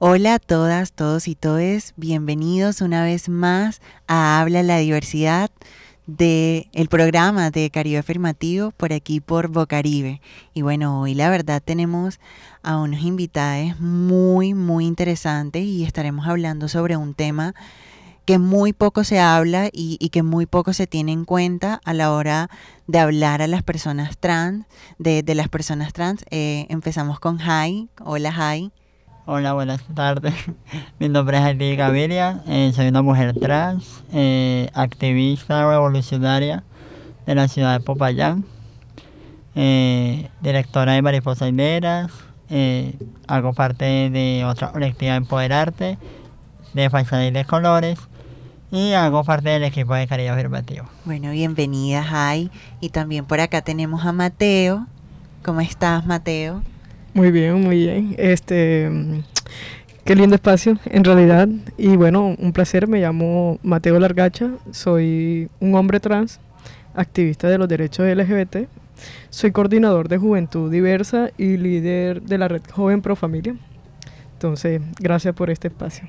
Hola a todas, todos y todes, bienvenidos una vez más a Habla la Diversidad del el programa de Caribe Afirmativo por aquí por Bocaribe. Y bueno, hoy la verdad tenemos a unos invitados muy, muy interesantes y estaremos hablando sobre un tema que muy poco se habla y, que muy poco se tiene en cuenta a la hora de hablar a las personas trans, de, de las personas trans. Eh, empezamos con Jai. Hola Jai. Hola, buenas tardes. Mi nombre es Heidi Gaviria, eh, soy una mujer trans, eh, activista revolucionaria de la ciudad de Popayán, eh, directora de Mariposa Hileras, hago parte de otra colectiva Empoderarte, de Fachada de Colores, y hago parte del equipo de Caribe Afirmativo. Bueno, bienvenida, Jai. Y también por acá tenemos a Mateo. ¿Cómo estás, Mateo? Muy bien, muy bien. Este, qué lindo espacio, en realidad. Y bueno, un placer. Me llamo Mateo Largacha. Soy un hombre trans, activista de los derechos LGBT. Soy coordinador de Juventud Diversa y líder de la red Joven Pro Familia. Entonces, gracias por este espacio.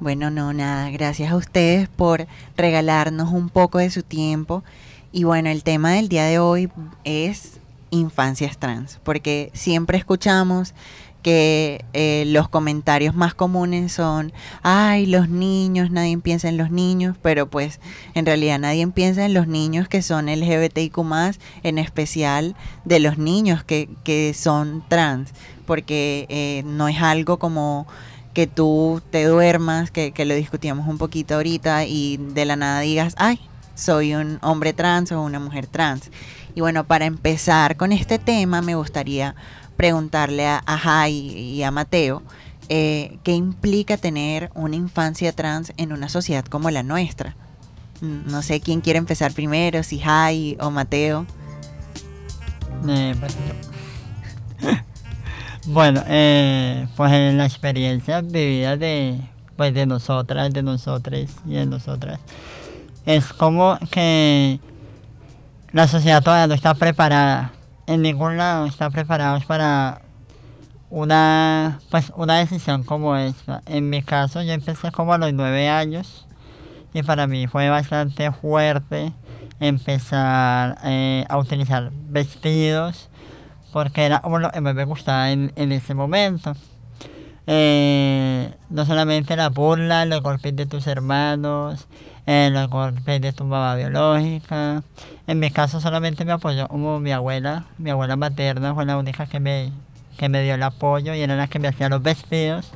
Bueno, no, nada. Gracias a ustedes por regalarnos un poco de su tiempo. Y bueno, el tema del día de hoy es infancias trans, porque siempre escuchamos que eh, los comentarios más comunes son, ay, los niños, nadie piensa en los niños, pero pues en realidad nadie piensa en los niños que son LGBTIQ en especial de los niños que, que son trans, porque eh, no es algo como que tú te duermas, que, que lo discutíamos un poquito ahorita y de la nada digas, ay, soy un hombre trans o una mujer trans. Y bueno, para empezar con este tema, me gustaría preguntarle a, a Jai y a Mateo eh, qué implica tener una infancia trans en una sociedad como la nuestra. No sé quién quiere empezar primero, si Jai o Mateo. Eh, pues, bueno, eh, pues en la experiencia vivida de, pues de nosotras, de nosotros y de nosotras, es como que la sociedad todavía no está preparada. En ningún lado está preparada para una, pues, una decisión como esta. En mi caso, yo empecé como a los nueve años y para mí fue bastante fuerte empezar eh, a utilizar vestidos porque era como lo que me gustaba en, en ese momento. Eh, no solamente la burla, los golpes de tus hermanos, eh, los golpes de tu mamá biológica. En mi caso solamente me apoyó como mi abuela, mi abuela materna fue la única que me, que me dio el apoyo y era la que me hacía los vestidos.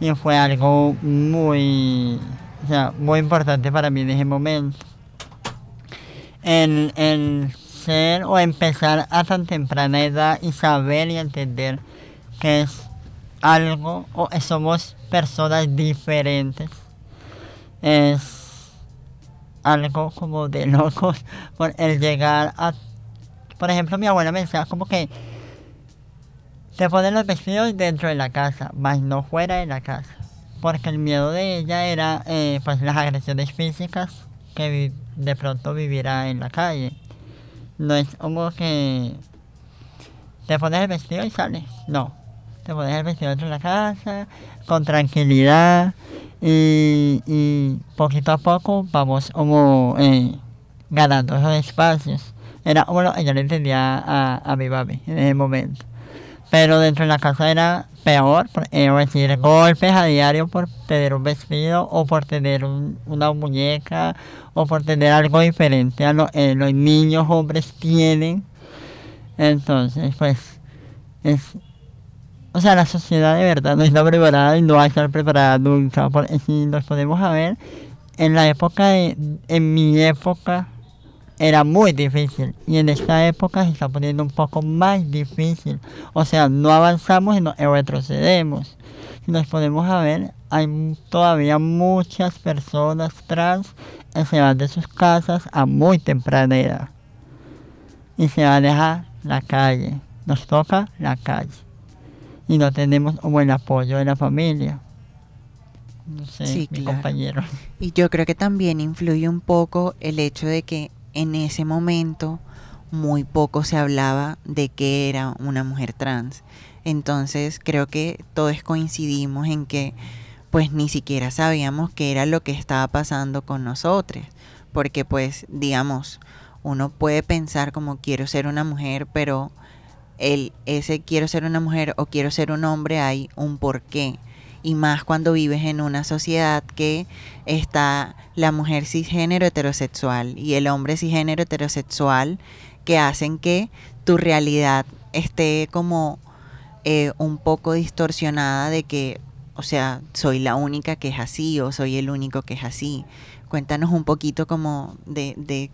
Y fue algo muy, o sea, muy importante para mí en ese momento. El, el ser o empezar a tan temprana edad y saber y entender que es algo o somos personas diferentes es algo como de locos por el llegar a... Por ejemplo, mi abuela me decía como que se ponen los vestidos dentro de la casa, más no fuera de la casa. Porque el miedo de ella era eh, pues las agresiones físicas que de pronto viviera en la calle. No es como que te pones el vestido y sales. No. Te pones el vestido dentro de la casa, con tranquilidad, y, y poquito a poco vamos como eh, ganando esos espacios. Era que yo le entendía a, a mi papi en ese momento. Pero dentro de la casa era peor, eh, decir, golpes a diario por tener un vestido o por tener un, una muñeca o por tener algo diferente a lo eh, los niños hombres tienen. Entonces, pues, es, o sea, la sociedad de verdad no está preparada y no va a estar preparada nunca. Porque si nos podemos ver, en la época de, en mi época era muy difícil y en esta época se está poniendo un poco más difícil. O sea, no avanzamos y no retrocedemos. Si nos podemos ver, hay todavía muchas personas trans que se van de sus casas a muy temprana edad y se van a dejar la calle. Nos toca la calle y no tenemos un buen apoyo de la familia. No sé, Sí, mi claro. compañero. Y yo creo que también influye un poco el hecho de que en ese momento muy poco se hablaba de que era una mujer trans. Entonces creo que todos coincidimos en que pues ni siquiera sabíamos qué era lo que estaba pasando con nosotros. Porque pues digamos, uno puede pensar como quiero ser una mujer, pero el, ese quiero ser una mujer o quiero ser un hombre hay un porqué. Y más cuando vives en una sociedad que está la mujer cisgénero heterosexual y el hombre cisgénero heterosexual que hacen que tu realidad esté como eh, un poco distorsionada de que, o sea, soy la única que es así o soy el único que es así. Cuéntanos un poquito como de, de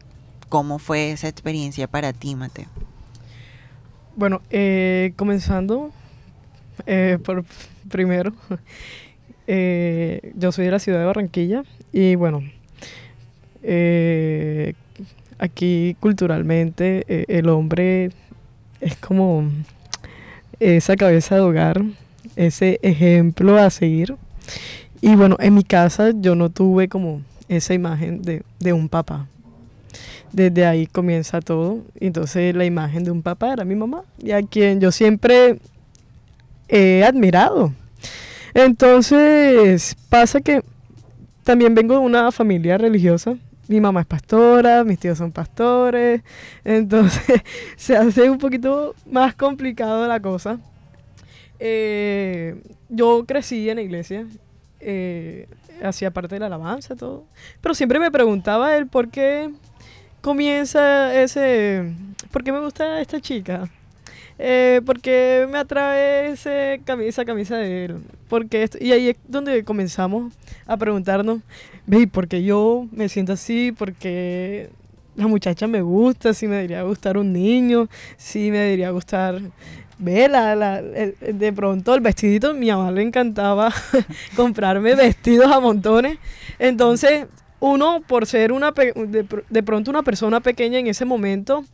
cómo fue esa experiencia para ti, Mateo. Bueno, eh, comenzando eh, por primero, yo soy de la ciudad de Barranquilla y bueno, aquí culturalmente el hombre es como esa cabeza de hogar, ese ejemplo a seguir. Y bueno, en mi casa yo no tuve como esa imagen de, de un papá. Desde ahí comienza todo. Entonces la imagen de un papá era mi mamá y a quien yo siempre he admirado. Entonces pasa que también vengo de una familia religiosa mi mamá es pastora, mis tíos son pastores, entonces se hace un poquito más complicado la cosa. Eh, yo crecí en la iglesia, eh, hacía parte de la alabanza, todo, pero siempre me preguntaba él por qué comienza ese, por qué me gusta esta chica, eh, por qué me atrae ese camisa, camisa de él, porque y ahí es donde comenzamos a preguntarnos, ve, ¿por qué yo me siento así? ¿Por qué la muchacha me gusta? Si me debería gustar un niño, si me debería gustar vela, la, de pronto el vestidito, mi mamá le encantaba comprarme vestidos a montones. Entonces, uno, por ser una de, de, pronto una persona pequeña en ese momento,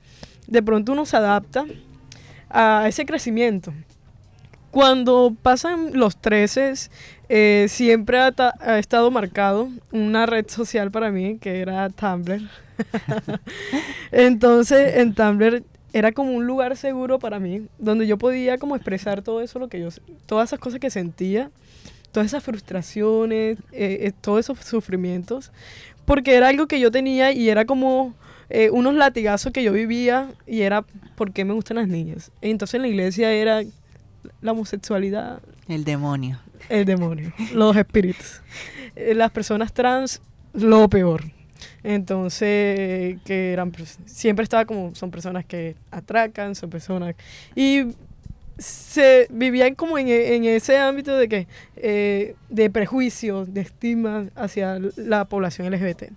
de pronto uno se adapta a ese crecimiento. Cuando pasan los 13, eh, siempre ha, estado marcado una red social para mí que era Tumblr. Entonces, en Tumblr era como un lugar seguro para mí, donde yo podía como expresar todo eso, lo que yo, todas esas cosas que sentía, todas esas frustraciones, eh, eh, todos esos sufrimientos, porque era algo que yo tenía y era como unos latigazos que yo vivía y era por qué me gustan las niñas. Entonces en la iglesia era la homosexualidad. El demonio. El demonio. los espíritus. Eh, las personas trans, lo peor. Entonces, que eran, siempre estaba como, son personas que atracan, son personas... Y se vivían como en, ese ámbito de que, eh, de prejuicio, de estima hacia la población LGBT.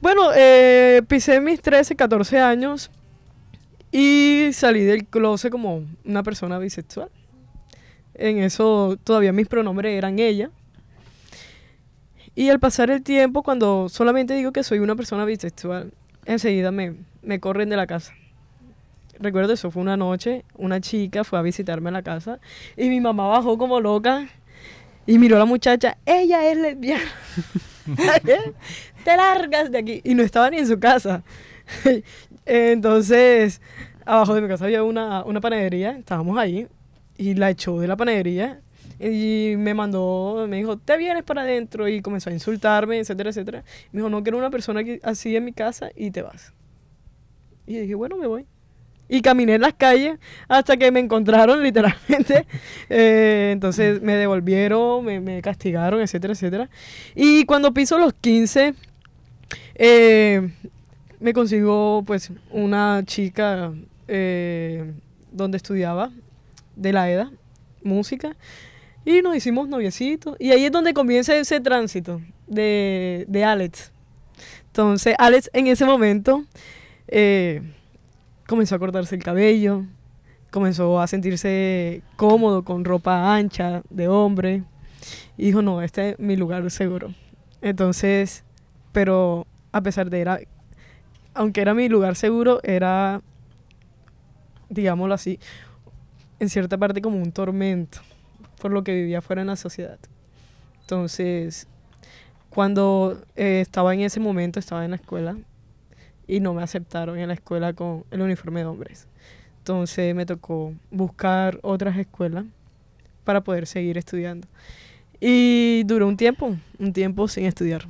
Bueno, eh, pisé mis 13, 14 años y salí del closet como una persona bisexual. En eso todavía mis pronombres eran ella. Y al pasar el tiempo, cuando solamente digo que soy una persona bisexual, enseguida me, me corren de la casa. Recuerdo eso, fue una noche, una chica fue a visitarme a la casa y mi mamá bajó como loca y miró a la muchacha, ella es lesbiana. Te largas de aquí. Y no estaba ni en su casa. Entonces, abajo de mi casa había una, una panadería, estábamos ahí, y la echó de la panadería y me mandó, me dijo, te vienes para adentro y comenzó a insultarme, etcétera, etcétera. Me dijo, no quiero una persona así en mi casa y te vas. Y dije, bueno, me voy. Y caminé en las calles hasta que me encontraron literalmente. Eh, entonces me devolvieron, me, me, castigaron, etcétera, etcétera. Y cuando piso los 15, eh, me consigo pues una chica eh, donde estudiaba de la EDA, música, y nos hicimos noviecitos. Y ahí es donde comienza ese tránsito de, de Alex. Entonces, Alex en ese momento comenzó a cortarse el cabello, comenzó a sentirse cómodo con ropa ancha de hombre. Y dijo, no, este es mi lugar seguro. Entonces, pero a pesar de era aunque era mi lugar seguro, era, digámoslo así, en cierta parte como un tormento por lo que vivía fuera en la sociedad. Entonces, cuando eh, estaba en ese momento, estaba en la escuela y no me aceptaron en la escuela con el uniforme de hombres. Entonces me tocó buscar otras escuelas para poder seguir estudiando. Y duró un tiempo, un tiempo sin estudiar.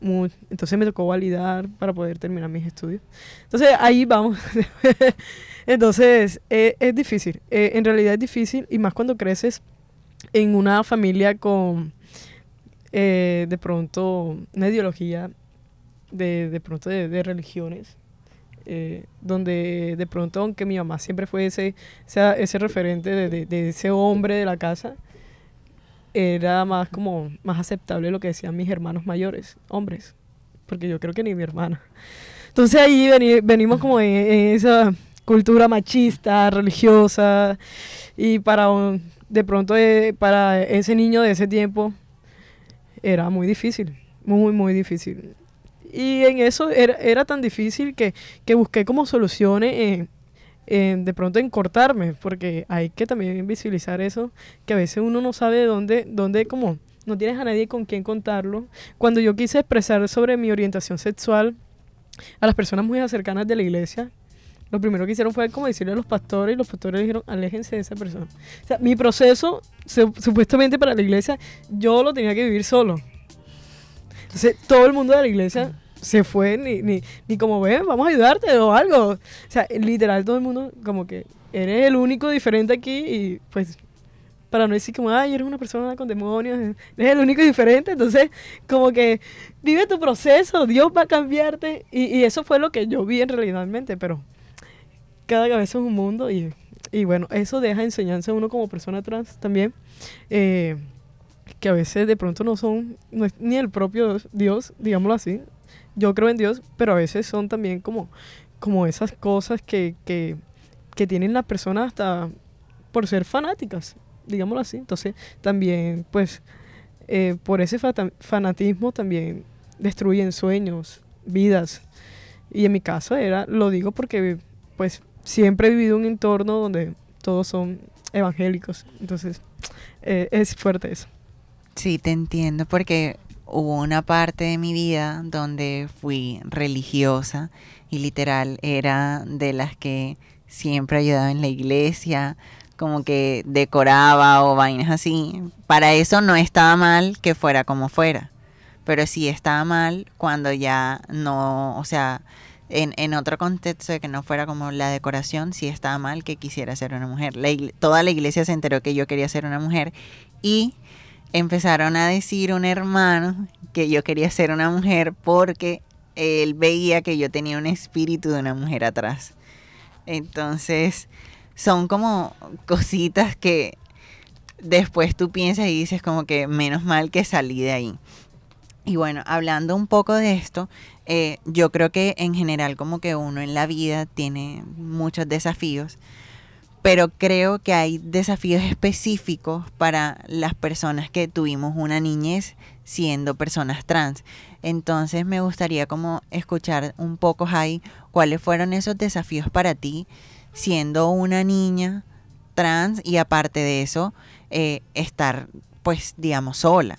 Muy- entonces me tocó validar para poder terminar mis estudios. Entonces ahí vamos. entonces eh, es difícil, eh, en realidad es difícil y más cuando creces en una familia con eh, de pronto una ideología de, de pronto de, de religiones. eh, donde de pronto, aunque mi mamá siempre fue ese, ese, ese referente de, de- ese hombre de la casa, era más como más aceptable lo que decían mis hermanos mayores, hombres, porque yo creo que ni mi hermana. Entonces ahí veni- venimos como en, en esa cultura machista, religiosa, y para un- de pronto eh, para ese niño de ese tiempo era muy difícil, muy, muy difícil. Y en eso era, era tan difícil que, que busqué como soluciones en, de pronto en cortarme, porque hay que también visibilizar eso, que a veces uno no sabe de dónde, dónde como no tienes a nadie con quien contarlo. Cuando yo quise expresar sobre mi orientación sexual a las personas muy cercanas de la iglesia, lo primero que hicieron fue como decirle a los pastores y los pastores dijeron, aléjense de esa persona. O sea, mi proceso, su- supuestamente para la iglesia, yo lo tenía que vivir solo. Entonces, todo el mundo de la iglesia se fue, ni, ni, ni como ven, vamos a ayudarte o algo. O sea, literal, todo el mundo como que eres el único diferente aquí y pues para no decir como, ay, eres una persona con demonios, eres el único diferente, entonces como que vive tu proceso, Dios va a cambiarte y, y eso fue lo que yo vi en realidadmente, pero cada cabeza es un mundo y, y bueno, eso deja enseñanza a uno como persona trans también, eh, que a veces de pronto no son, no es ni el propio Dios, digámoslo así, yo creo en Dios, pero a veces son también como, como esas cosas que, que, que tienen las personas hasta por ser fanáticas, digámoslo así. Entonces, también, pues, eh, por ese fanatismo también destruyen sueños, vidas. Y en mi caso era, lo digo porque, pues, siempre he vivido un entorno donde todos son evangélicos. Entonces, eh, es fuerte eso. Sí, te entiendo porque hubo una parte de mi vida donde fui religiosa y literal era de las que siempre ayudaba en la iglesia, como que decoraba o vainas así. Para eso no estaba mal que fuera como fuera, pero sí estaba mal cuando ya no, o sea, en, en otro contexto de que no fuera como la decoración, sí estaba mal que quisiera ser una mujer. La toda la iglesia se enteró que yo quería ser una mujer y empezaron a decir un hermano que yo quería ser una mujer porque él veía que yo tenía un espíritu de una mujer atrás. Entonces, son como cositas que después tú piensas y dices como que menos mal que salí de ahí. Y bueno, hablando un poco de esto, eh, yo creo que en general como que uno en la vida tiene muchos desafíos, pero creo que hay desafíos específicos para las personas que tuvimos una niñez siendo personas trans. Entonces me gustaría como escuchar un poco, Jai, cuáles fueron esos desafíos para ti siendo una niña trans y aparte de eso, eh, estar pues digamos sola.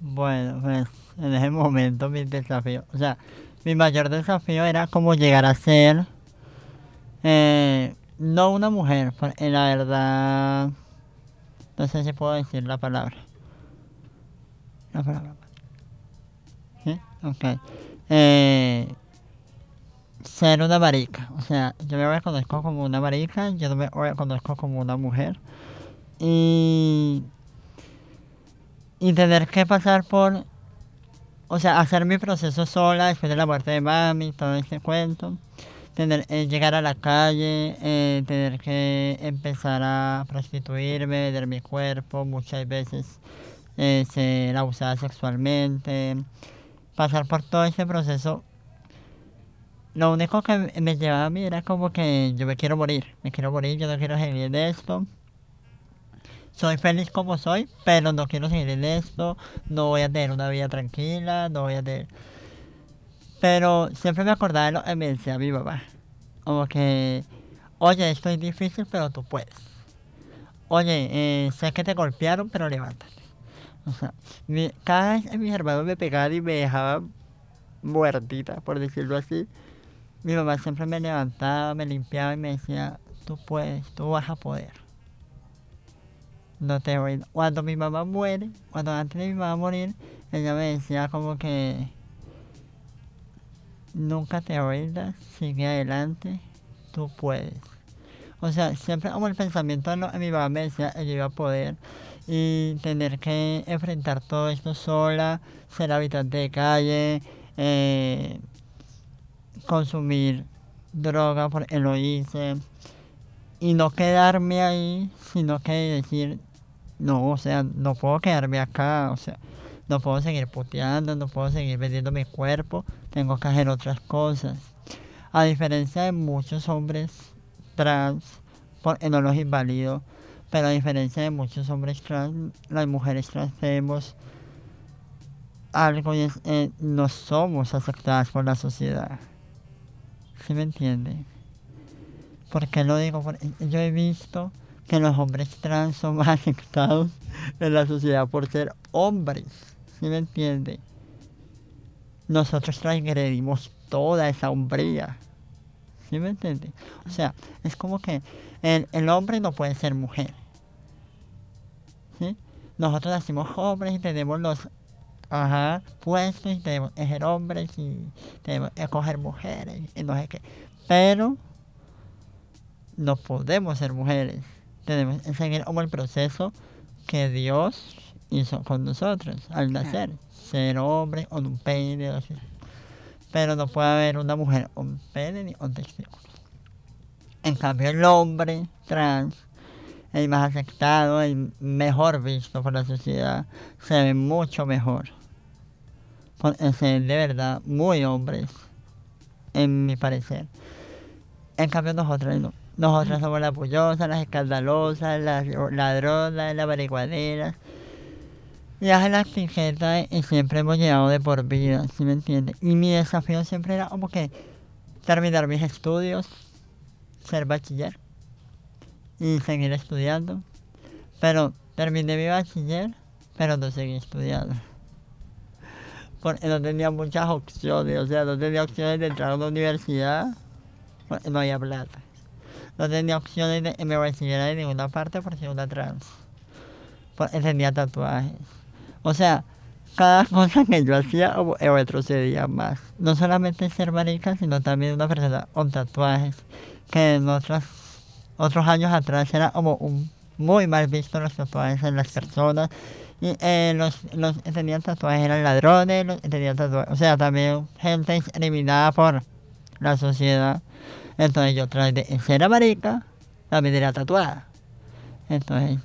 Bueno, pues en ese momento mi desafío, o sea, mi mayor desafío era como llegar a ser, eh, no una mujer, porque la verdad, no sé si puedo decir la palabra. La palabra. ¿Sí? Ok. Eh, ser una marica, o sea, yo me reconozco como una marica, yo no me reconozco como una mujer. Y y tener que pasar por, o sea, hacer mi proceso sola después de la muerte de mami, todo ese cuento, tener, eh, llegar a la calle, eh, tener que empezar a prostituirme, vender mi cuerpo, muchas veces eh, ser abusada sexualmente, pasar por todo ese proceso. Lo único que me- llevaba a mí era como que yo me quiero morir, me quiero morir, yo no quiero seguir en esto soy feliz como soy, pero no quiero seguir en esto, no voy a tener una vida tranquila, no voy a tener... Pero siempre me acordaba de lo que me decía mi mamá. Como que, oye, esto es difícil, pero tú puedes. Oye, eh, sé que te golpearon, pero levántate. O sea, mi- cada vez que mis hermanos me pegaban y me dejaban muertita, por decirlo así, mi mamá siempre me levantaba, me limpiaba y me decía, tú puedes, tú vas a poder. No te rindas. Cuando mi mamá muere, cuando antes de mi mamá morir, ella me decía como que nunca te rindas, sigue adelante, tú puedes. O sea, siempre como el pensamiento no, mi mamá me decía yo iba a poder y tener que enfrentar todo esto sola, ser habitante de calle, eh, consumir droga, porque lo hice, y no quedarme ahí, sino que decir, no, o sea, no puedo quedarme acá, o sea, no puedo seguir puteando, no puedo seguir vendiendo mi cuerpo, tengo que hacer otras cosas. A diferencia de muchos hombres trans, porque no los invalido, pero a diferencia de muchos hombres trans, las mujeres trans tenemos algo y es, eh, no somos aceptadas por la sociedad. ¿Sí me entiende? ¿Por qué lo digo? Porque yo he visto que los hombres trans son más aceptados en la sociedad por ser hombres. ¿Sí me entiende? Nosotros transgredimos toda esa hombría. ¿Sí me entiende? O sea, es como que el, el hombre no puede ser mujer. ¿Sí? Nosotros nacimos hombres y tenemos los ajá, puestos y tenemos que ser hombres y tenemos escoger mujeres y no sé qué. Pero no podemos ser mujeres. Tenemos que seguir como el proceso que Dios hizo con nosotros al nacer. Ser hombre con un pene, así. Pero no puede haber una mujer un pene ni un testículo. En cambio el hombre trans el más aceptado, el mejor visto por la sociedad, se ve mucho mejor. Es de verdad muy hombres, en mi parecer. En cambio nosotros no. Nosotras somos las bullosas, las escandalosas, las ladronas, las marihuaneras. Las tijetas y siempre hemos llegado de por vida, ¿sí me entiendes? Y mi desafío siempre era como que terminar mis estudios, ser bachiller y seguir estudiando. Pero terminé mi bachiller, pero no seguí estudiando. Porque no tenía muchas opciones, o sea, no tenía opciones de entrar a una universidad, porque no había plata. No tenía opciones de me recibiera de ninguna parte por ser una trans. Porque tenía tatuajes. O sea, cada cosa que yo hacía retrocedía más. No solamente ser marica, sino también una persona con tatuajes. Que en otros años atrás era como un, muy mal visto los tatuajes en las personas. Y eh, los, los que tenían tatuajes eran ladrones, los tenían tatuajes, o sea, también gente eliminada por la sociedad. Entonces yo tras de ser marica, también era tatuada. Entonces,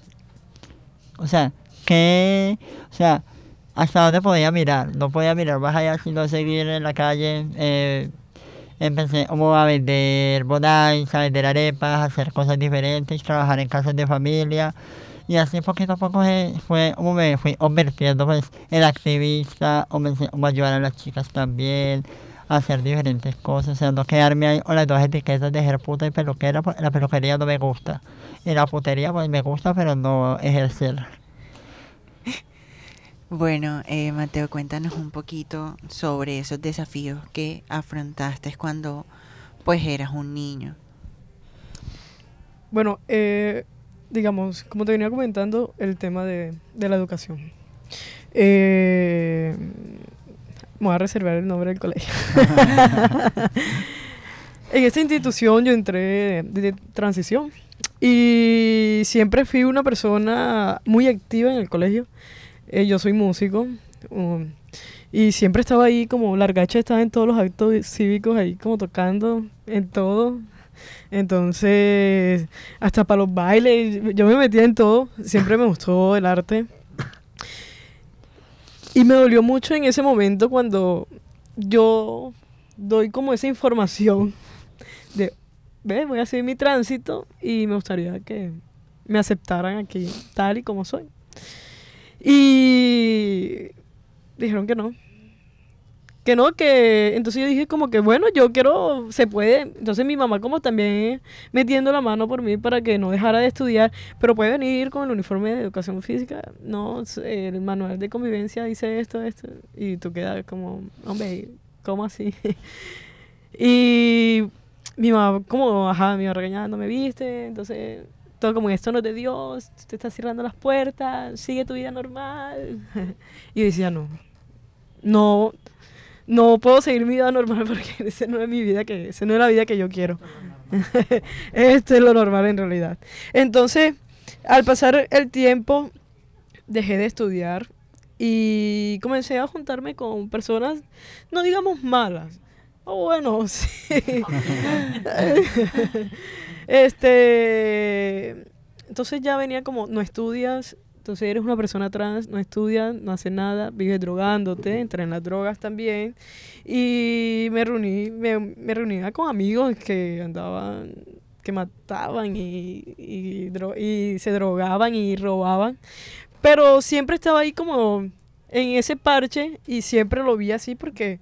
o sea, que, o sea, hasta dónde podía mirar, no podía mirar más allá sino seguir en la calle, eh, empecé como a vender bonais, a vender arepas, a hacer cosas diferentes, trabajar en casas de familia. Y así poquito a poco fue como me fui convirtiendo pues, en activista, o me, ayudar a las chicas también, a hacer diferentes cosas, o sea, no quedarme ahí con las dos etiquetas de ser puta y peluquera, porque la peluquería no me gusta. Y la putería pues me gusta, pero no ejercerla. Bueno, eh, Mateo, cuéntanos un poquito sobre esos desafíos que afrontaste cuando pues eras un niño. Bueno, eh, digamos, como te venía comentando, el tema de, la educación. Eh, voy a reservar el nombre del colegio. en esta institución yo entré de transición y siempre fui una persona muy activa en el colegio eh, yo soy músico um, y siempre estaba ahí como Largacha estaba en todos los actos cívicos ahí como tocando en todo. Entonces, hasta para los bailes, yo me metía en todo, siempre me gustó el arte. Y me dolió mucho en ese momento cuando yo doy como esa información de, ve, voy a hacer mi tránsito y me gustaría que me aceptaran aquí tal y como soy. Y dijeron que no. Que no, que entonces yo dije como que bueno, yo quiero, se puede. Entonces mi mamá como también metiendo la mano por mí para que no dejara de estudiar, pero puede venir con el uniforme de educación física. No, el manual de convivencia dice esto, esto. Y tú quedas como, hombre, ¿cómo así? Y mi mamá, como, ajá, me iba regañando, me viste, entonces todo como esto no es de Dios, te está cerrando las puertas, sigue tu vida normal. y yo decía, no, no, no puedo seguir mi vida normal porque esa no es mi vida, que esa no es la vida que yo quiero. Esto es lo normal en realidad. Entonces, al pasar el tiempo, dejé de estudiar y comencé a juntarme con personas, no digamos malas, o bueno, sí. Este, entonces ya venía como, no estudias, entonces eres una persona trans, no estudias, no haces nada, vives drogándote, entras en las drogas también. Y me reuní, me, me reunía con amigos que andaban, que mataban y, y, y se drogaban y robaban. Pero siempre estaba ahí como en ese parche y siempre lo vi así porque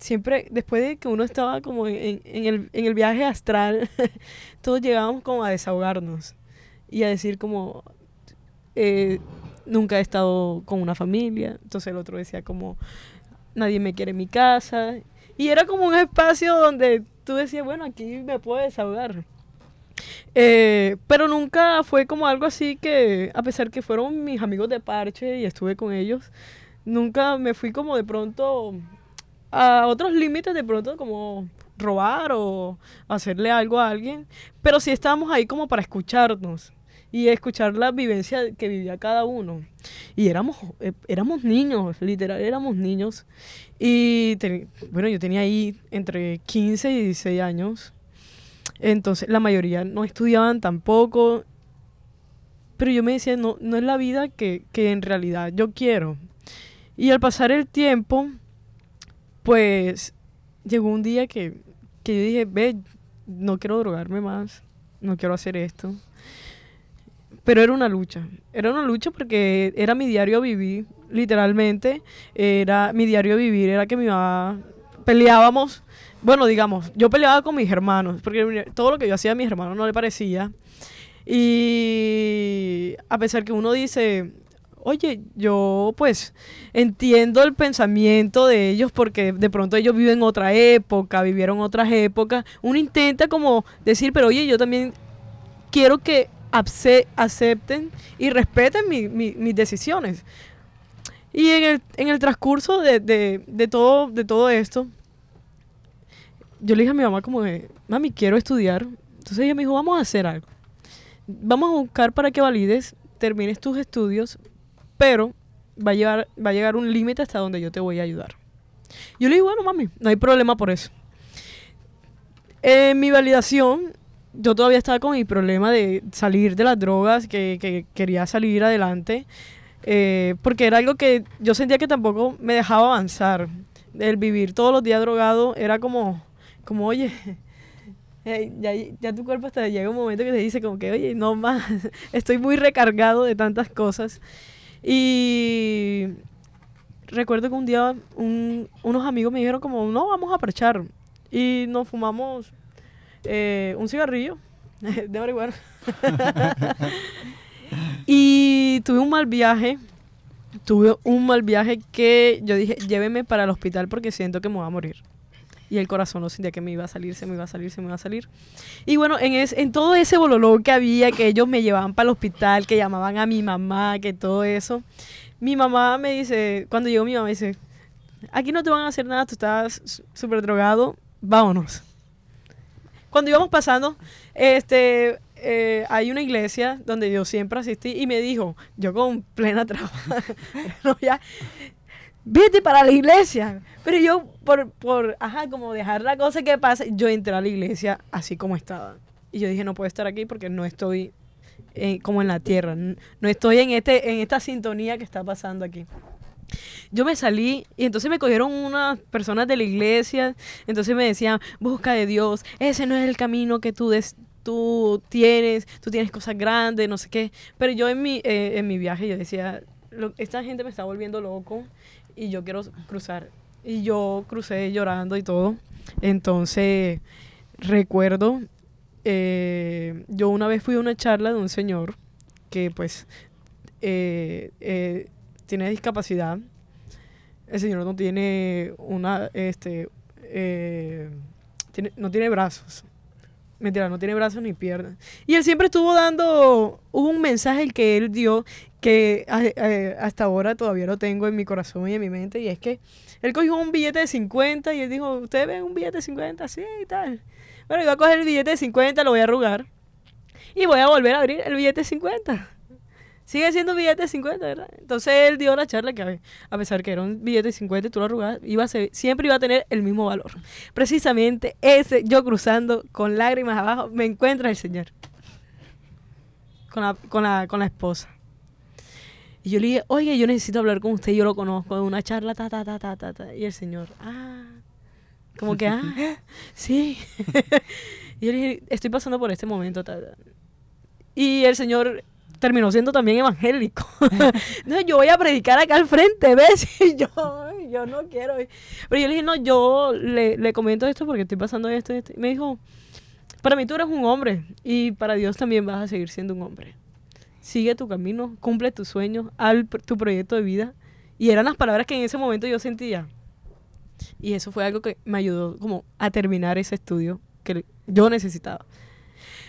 siempre, después de que uno estaba como en, en, el, en el viaje astral, todos llegábamos como a desahogarnos y a decir como, eh, nunca he estado con una familia. Entonces el otro decía como, nadie me quiere en mi casa. Y era como un espacio donde tú decías, bueno, aquí me puedo desahogar. Eh, pero nunca fue como algo así que, a pesar que fueron mis amigos de parche y estuve con ellos, nunca me fui como de pronto a otros límites, de pronto como robar o hacerle algo a alguien. Pero sí estábamos ahí como para escucharnos y escuchar la vivencia que vivía cada uno. Y éramos, eh, éramos niños, literal, éramos niños. Y bueno, yo tenía ahí entre 15 y 16 años. Entonces, la mayoría no estudiaban tampoco. Pero yo me decía, no, no es la vida que, que en realidad yo quiero. Y al pasar el tiempo, pues llegó un día que, que yo dije, ve, no quiero drogarme más, no quiero hacer esto pero era una lucha. Era una lucha porque era mi diario vivir, literalmente. Era mi diario vivir, era que mi mamá peleábamos. Bueno, digamos, yo peleaba con mis hermanos, porque todo lo que yo hacía a mis hermanos no le parecía. Y a pesar que uno dice, oye, yo pues entiendo el pensamiento de ellos porque de pronto ellos viven otra época, vivieron otras épocas, uno intenta como decir, pero oye, yo también quiero que acepten y respeten mis decisiones. Y en el, en el transcurso de, todo esto, yo le dije a mi mamá como de, mami, quiero estudiar. Entonces ella me dijo, vamos a hacer algo. Vamos a buscar para que valides, termines tus estudios, pero va a, llegar, va a llegar un límite hasta donde yo te voy a ayudar. Yo le digo, bueno, mami, no hay problema por eso. En mi validación, yo todavía estaba con mi problema de salir de las drogas, que, quería salir adelante, eh, porque era algo que yo sentía que tampoco me dejaba avanzar. El vivir todos los días drogado era como, como oye, ya, ya, tu cuerpo hasta llega un momento que te dice como que, oye, no más, estoy muy recargado de tantas cosas. Y recuerdo que un día unos amigos me dijeron como, no, vamos a parchar. Y nos fumamos eh, un cigarrillo de marihuana. y tuve un mal viaje. Tuve un mal viaje que yo dije, lléveme para el hospital porque siento que me voy a morir. Y el corazón no sentía que me iba a salir, se me iba a salir, se me iba a salir. Y bueno, en, en todo ese bololó que había, que ellos me llevaban para el hospital, que llamaban a mi mamá, que todo eso, mi mamá me dice, cuando llegó mi mamá, me dice, aquí no te van a hacer nada, tú estás súper drogado, vámonos cuando íbamos pasando, este, eh, hay una iglesia donde yo siempre asistí y me dijo, yo con plena traba, ya, vete para la iglesia. Pero yo, por, por, ajá, como dejar la cosa que pase, yo entré a la iglesia así como estaba. Y yo dije, no puedo estar aquí porque no estoy como en la tierra, no estoy en, este, en esta sintonía que está pasando aquí yo me salí y entonces me cogieron unas personas de la iglesia, entonces me decían, busca de Dios, ese no es el camino que tú, tú tienes, tú tienes cosas grandes, no sé qué. Pero yo en mi, eh, en mi viaje yo decía, esta gente me está volviendo loco y yo quiero cruzar. Y yo crucé llorando y todo. Entonces, recuerdo, eh, yo una vez fui a una charla de un señor que pues eh, tiene discapacidad el señor no tiene una, este, eh, tiene, no tiene brazos. Mentira, no tiene brazos ni piernas. Y él siempre estuvo dando, hubo un mensaje que él dio que hasta ahora todavía lo tengo en mi corazón y en mi mente, y es que él cogió un billete de 50 y él dijo, ¿ustedes ven un billete de 50? Sí, y tal. Bueno, yo voy a coger el billete de 50, lo voy a arrugar y voy a volver a abrir el billete de 50. Sigue siendo un billete de 50, ¿verdad? Entonces él dio la charla que a pesar que era un billete de 50 y tú lo arrugabas, iba a siempre iba a tener el mismo valor. Precisamente ese, yo cruzando con lágrimas abajo, me encuentra el Señor. Con la, con la, con la esposa. Y yo le dije, oye, yo necesito hablar con usted, yo lo conozco, de una charla, ta, ta, ta, ta, ta, ta. Y el Señor, ah, como que, ah, sí. y yo le dije, estoy pasando por este momento, ta, ta. Y el Señor terminó siendo también evangélico. no, yo voy a predicar acá al frente, ¿ves? Y yo, yo no quiero. Pero yo le dije, no, yo le, le comento esto porque estoy pasando esto, esto. Y me dijo, para mí tú eres un hombre y para Dios también vas a seguir siendo un hombre. Sigue tu camino, cumple tus sueños, al tu proyecto de vida. Y eran las palabras que en ese momento yo sentía. Y eso fue algo que me ayudó como a terminar ese estudio que yo necesitaba.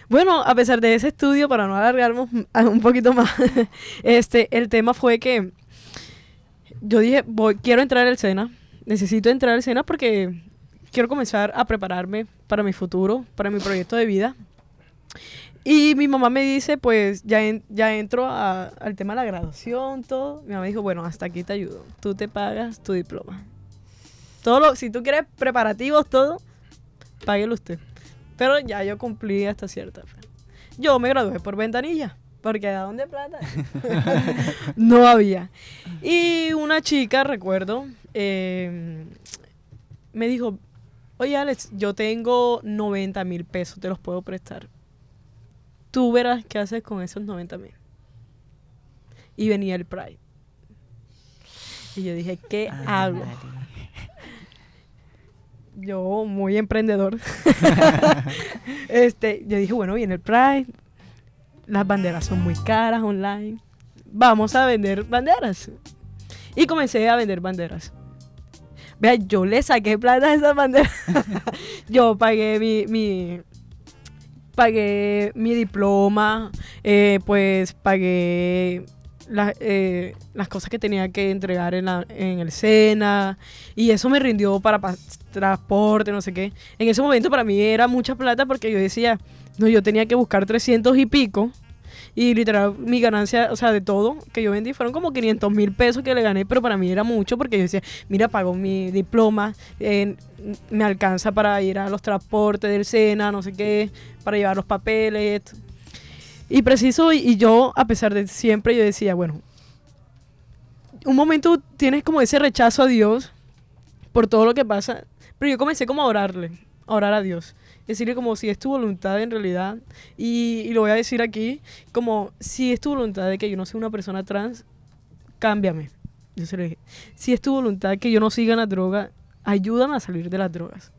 Bueno, a pesar de ese estudio, para no alargarnos un poquito más, este, el tema fue que yo dije, quiero entrar al SENA, necesito entrar al SENA porque quiero comenzar a prepararme para mi futuro, para mi proyecto de vida. Y mi mamá me dice, pues ya, ya entro al tema de la graduación, todo. Mi mamá dijo, bueno, hasta aquí te ayudo. Tú te pagas tu diploma. Todo lo, si tú quieres preparativos, todo, páguelo usted. Pero ya yo cumplí hasta cierta Yo me gradué por ventanilla, porque ¿a dónde plata? no había. Y una chica, recuerdo, em, me dijo, oye Alex, yo tengo 90 mil pesos, te los puedo prestar. Tú verás qué haces con esos 90 mil. Y venía el Pride. Y yo dije, ¿qué hago? yo muy emprendedor, este, yo dije, bueno, viene el Pride, las banderas son muy caras online, vamos a vender banderas. Y comencé a vender banderas. Vea, yo le saqué plata a esas banderas. yo pagué mi, mi, pagué mi diploma, eh, pues pagué eh, las cosas que tenía que entregar en, la, en el SENA y eso me rindió para transporte, no sé qué. En ese momento para mí era mucha plata porque yo decía, no, yo tenía que buscar 300 y pico y literal mi ganancia, o sea, de todo que yo vendí fueron como 500 mil pesos que le gané, pero para mí era mucho porque yo decía, mira, pago mi diploma, me alcanza para ir a los transportes del SENA, no sé qué, para llevar los papeles, y preciso, y yo, a pesar de siempre, yo decía, bueno, un momento tienes como ese rechazo a Dios por todo lo que pasa, pero yo comencé como a orarle, a orar a Dios. Decirle como si es tu voluntad en realidad, y, lo voy a decir aquí, como si es tu voluntad de que yo no sea una persona trans, cámbiame. Yo se lo dije. Si es tu voluntad que yo no siga la droga, ayúdame a salir de las drogas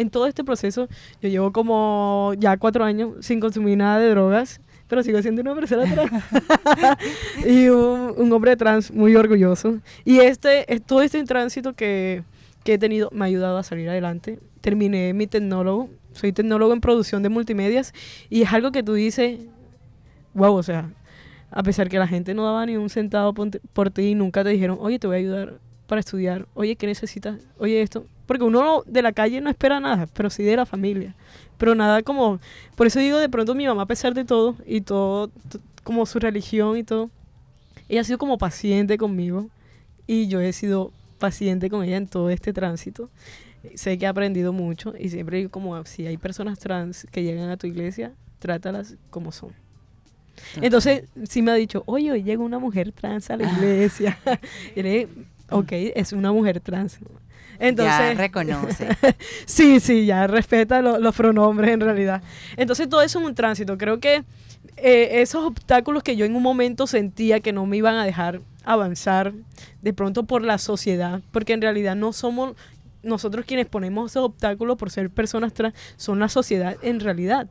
en todo este proceso, yo llevo como ya cuatro años sin consumir nada de drogas, pero sigo siendo una persona trans. y un, hombre trans muy orgulloso. Y este, todo este tránsito que, que he tenido me ha ayudado a salir adelante. Terminé mi tecnólogo, soy tecnólogo en producción de multimedias y es algo que tú dices, wow, o sea, a pesar que la gente no daba ni un centavo por ti nunca te dijeron, oye, te voy a ayudar para estudiar, oye, ¿qué necesitas? Oye, esto, porque uno de la calle no espera nada, pero sí de la familia. Pero nada como, por eso digo, de pronto mi mamá, a pesar de todo, y todo, como su religión y todo, ella ha sido como paciente conmigo, y yo he sido paciente con ella en todo este tránsito. Sé que ha aprendido mucho, y siempre digo como, si hay personas trans que llegan a tu iglesia, trátalas como son. Entonces, sí me ha dicho, oye, hoy llega una mujer trans a la iglesia. y le ok, es una mujer trans. Entonces, ya reconoce. sí, sí, ya respeta los pronombres en realidad. Entonces todo eso es un tránsito. Creo que eh, esos obstáculos que yo en un momento sentía que no me iban a dejar avanzar, de pronto por la sociedad, porque en realidad no somos nosotros quienes ponemos esos obstáculos por ser personas trans, son la sociedad en realidad.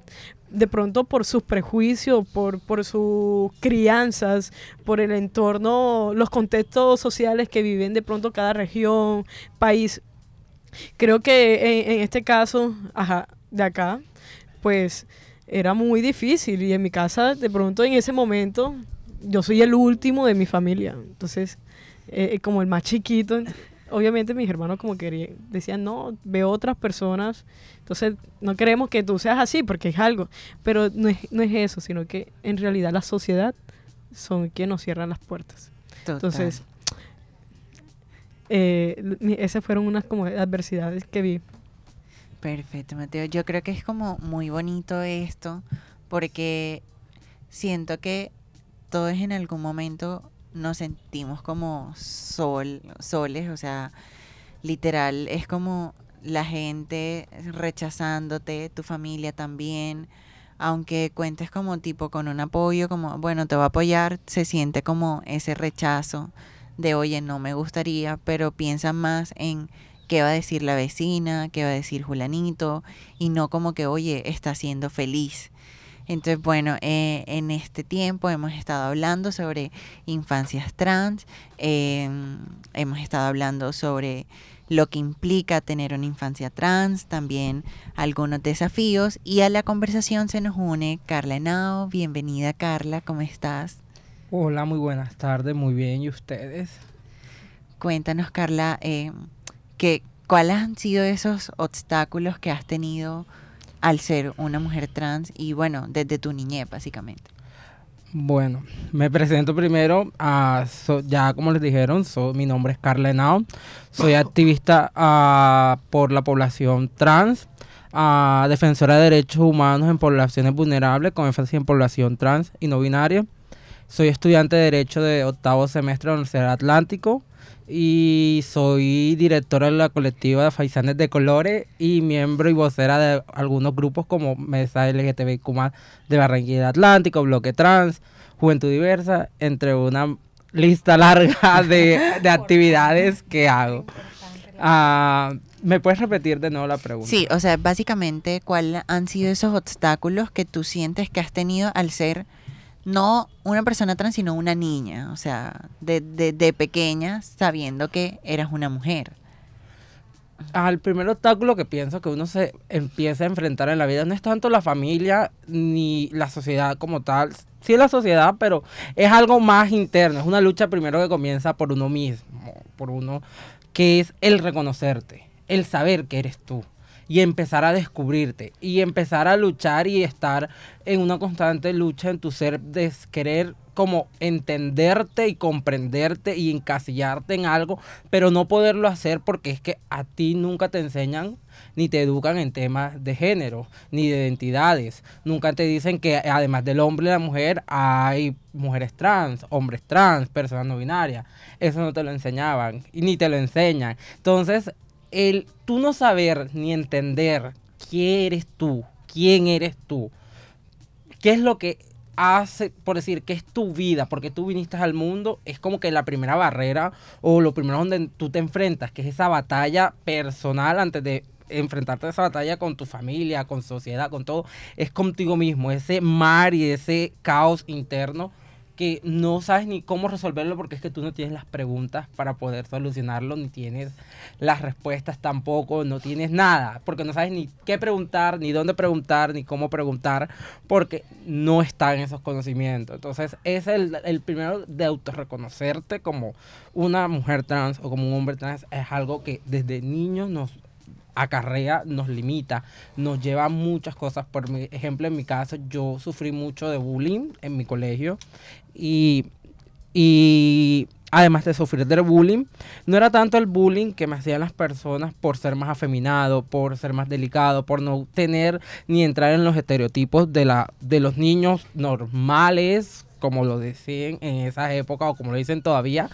De pronto por sus prejuicios, por, por sus crianzas, por el entorno, los contextos sociales que viven de pronto cada región, país, creo que en, este caso, ajá, de acá, pues era muy difícil y en mi casa de pronto en ese momento yo soy el último de mi familia, entonces eh, eh, como el más chiquito, obviamente mis hermanos como que decían, no, veo otras personas, entonces no queremos que tú seas así porque es algo, pero no es, no es eso, sino que en realidad la sociedad son quienes nos cierran las puertas. Entonces, eh, esas fueron unas como adversidades que vi. Perfecto, Mateo. Yo creo que es como muy bonito esto porque siento que todos en algún momento nos sentimos como sol, soles, o sea, literal, es como la gente rechazándote, tu familia también, aunque cuentes como tipo con un apoyo, como, bueno, te va a apoyar, se siente como ese rechazo de, oye, no me gustaría, pero piensan más en qué va a decir la vecina, qué va a decir Julanito, y no como que, oye, está siendo feliz. Entonces, bueno, eh, en este tiempo hemos estado hablando sobre infancias trans, em, hemos estado hablando sobre lo que implica tener una infancia trans, también algunos desafíos y a la conversación se nos une Carla Henao. Bienvenida Carla, ¿cómo estás? Hola, muy buenas tardes, muy bien, ¿y ustedes? Cuéntanos Carla, eh, ¿cuáles han sido esos obstáculos que has tenido al ser una mujer trans y bueno, desde tu niñez básicamente? Bueno, me presento primero, a, ya como les dijeron, mi nombre es Carla Henao, soy activista ah, por la población trans, ah, defensora de derechos humanos en poblaciones vulnerables, con énfasis en población trans y no binaria. Soy estudiante de Derecho de octavo semestre de la Universidad Atlántico y soy directora de la colectiva de Faisanes de Colores y miembro y vocera de algunos grupos como Mesa LGTBIQ de Barranquilla Atlántico, Bloque Trans, Juventud Diversa, entre una lista larga de, actividades que hago. Ah, ¿Me puedes repetir de nuevo la pregunta? Sí, o sea, básicamente, ¿cuáles han sido esos obstáculos que tú sientes que has tenido al ser no una persona trans, sino una niña, o sea, de, de, pequeña, sabiendo que eras una mujer. Al primer obstáculo que pienso que uno se empieza a enfrentar en la vida no es tanto la familia ni la sociedad como tal. Sí la sociedad, pero es algo más interno. Es una lucha primero que comienza por uno mismo, por uno, que es el reconocerte, el saber que eres tú y empezar a descubrirte y empezar a luchar y estar en una constante lucha en tu ser de querer como entenderte y comprenderte y encasillarte en algo, pero no poderlo hacer porque es que a ti nunca te enseñan ni te educan en temas de género, ni de identidades. Nunca te dicen que además del hombre y la mujer hay mujeres trans, hombres trans, personas no binarias. Eso no te lo enseñaban y ni te lo enseñan. Entonces, el tú no saber ni entender quién eres tú, quién eres tú, qué es lo que hace, por decir, qué es tu vida, porque tú viniste al mundo, es como que la primera barrera o lo primero donde tú te enfrentas, que es esa batalla personal antes de enfrentarte a esa batalla con tu familia, con sociedad, con todo, es contigo mismo, ese mar y ese caos interno que no sabes ni cómo resolverlo porque es que tú no tienes las preguntas para poder solucionarlo, ni tienes las respuestas tampoco, no tienes nada, porque no sabes ni qué preguntar, ni dónde preguntar, ni cómo preguntar, porque no están esos conocimientos. Entonces, es el, el primero de autorreconocerte como una mujer trans o como un hombre trans, es algo que desde niños nos acarrea, nos limita, nos lleva muchas cosas. Por ejemplo, en mi caso, yo sufrí mucho de bullying en mi colegio y, y además de sufrir del bullying, no era tanto el bullying que me hacían las personas por ser más afeminado, por ser más delicado, por no tener ni entrar en los estereotipos de, la, de los niños normales, como lo decían en esa época o como lo dicen todavía,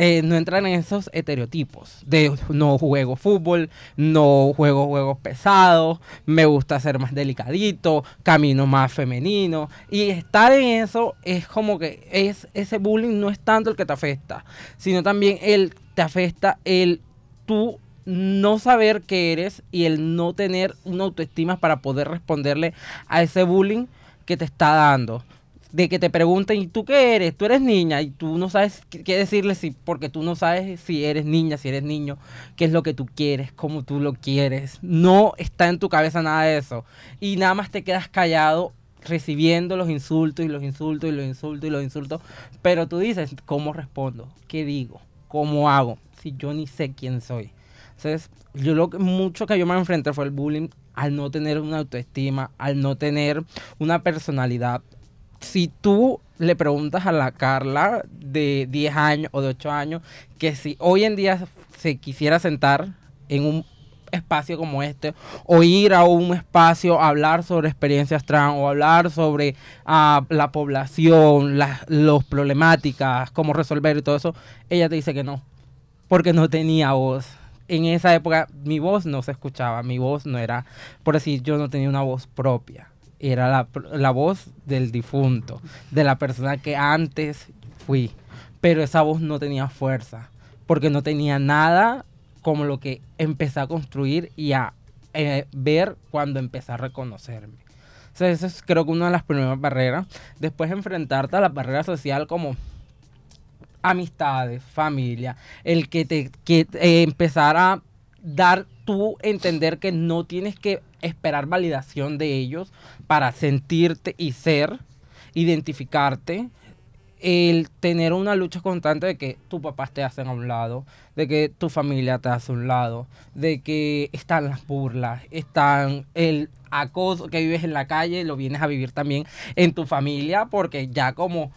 eh, no entran en esos estereotipos de no juego fútbol, no juego juegos pesados, me gusta ser más delicadito, camino más femenino. Y estar en eso es como que es ese bullying no es tanto el que te afecta, sino también el te afecta el tú no saber qué eres y el no tener una autoestima para poder responderle a ese bullying que te está dando de que te pregunten, ¿y tú qué eres? ¿Tú eres niña? Y tú no sabes qué decirle si, porque tú no sabes si eres niña, si eres niño, qué es lo que tú quieres, cómo tú lo quieres. No está en tu cabeza nada de eso. Y nada más te quedas callado recibiendo los insultos y los insultos y los insultos y los insultos. Pero tú dices, ¿cómo respondo? ¿Qué digo? ¿Cómo hago? Si yo ni sé quién soy. Entonces, yo lo que mucho que yo me enfrenté fue el bullying al no tener una autoestima, al no tener una personalidad. Si tú le preguntas a la Carla de 10 años o de 8 años que si hoy en día se quisiera sentar en un espacio como este o ir a un espacio a hablar sobre experiencias trans o hablar sobre ah, la población, las los problemáticas, cómo resolver y todo eso, ella te dice que no, porque no tenía voz. En esa época mi voz no se escuchaba, mi voz no era, por decir, yo no tenía una voz propia, era la, la voz del difunto, de la persona que antes fui, pero esa voz no tenía fuerza, porque no tenía nada como lo que empecé a construir y a eh, ver cuando empecé a reconocerme. O eso es creo que una de las primeras barreras. Después enfrentarte a la barrera social como amistades, familia, el que te que eh, a dar tú entender que no tienes que esperar validación de ellos para sentirte y ser, identificarte, el tener una lucha constante de que tu papá te hacen a un lado, de que tu familia te hace a un lado, de que están las burlas, están el acoso que vives en la calle, lo vienes a vivir también en tu familia, porque ya como